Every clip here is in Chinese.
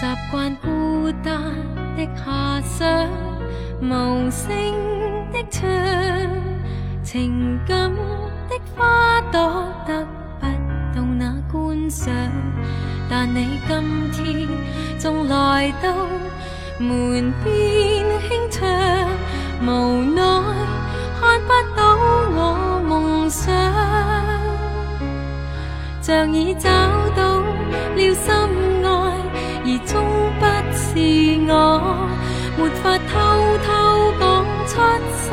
习惯孤单的遐想无声的唱，情感的花朵得不到那观赏，但你今天纵来到门边轻唱，无奈看不到我梦想，像已找到了心爱，而终不是我，没法偷偷讲出心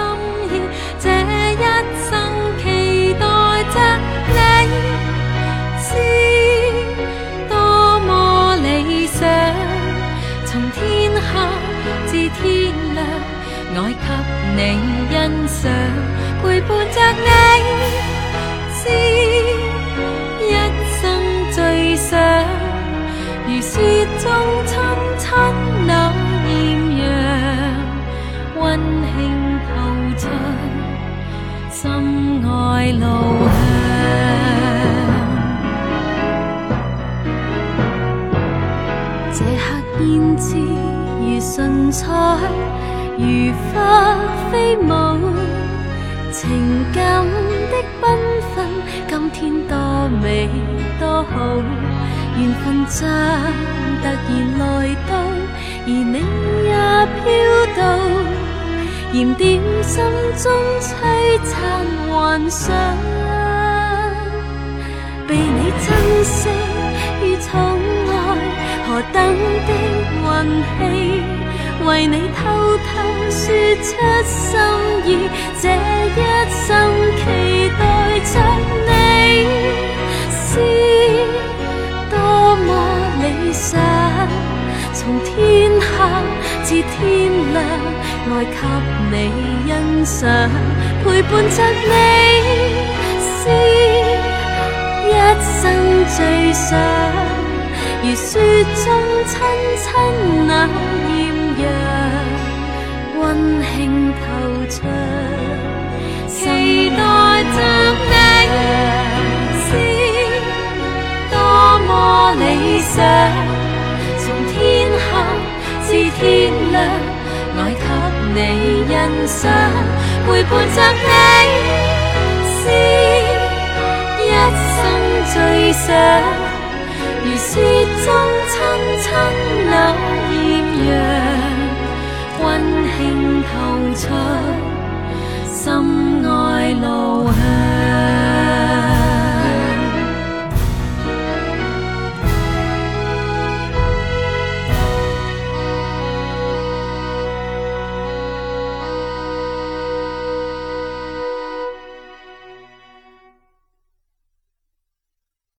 意，这一生期待着你，知多么理想，从天黑至天亮，爱给你欣赏，陪伴着你，知唇彩，如花飞舞，情感的缤纷，今天多美多好，缘分像突然来到，而你也飘到，燃点心中璀璨幻想。被你珍惜如宠爱，何等的运气！为你偷偷说出心意，这一生期待着你，是多么理想。从天下至天亮，爱给你欣赏，陪伴着你，是。一生最想，如雪中亲亲那让，温馨透出，期待着你，是多么理想。从天黑至天亮，爱给你欣赏，陪伴着你，是。一生最想，如雪中亲亲那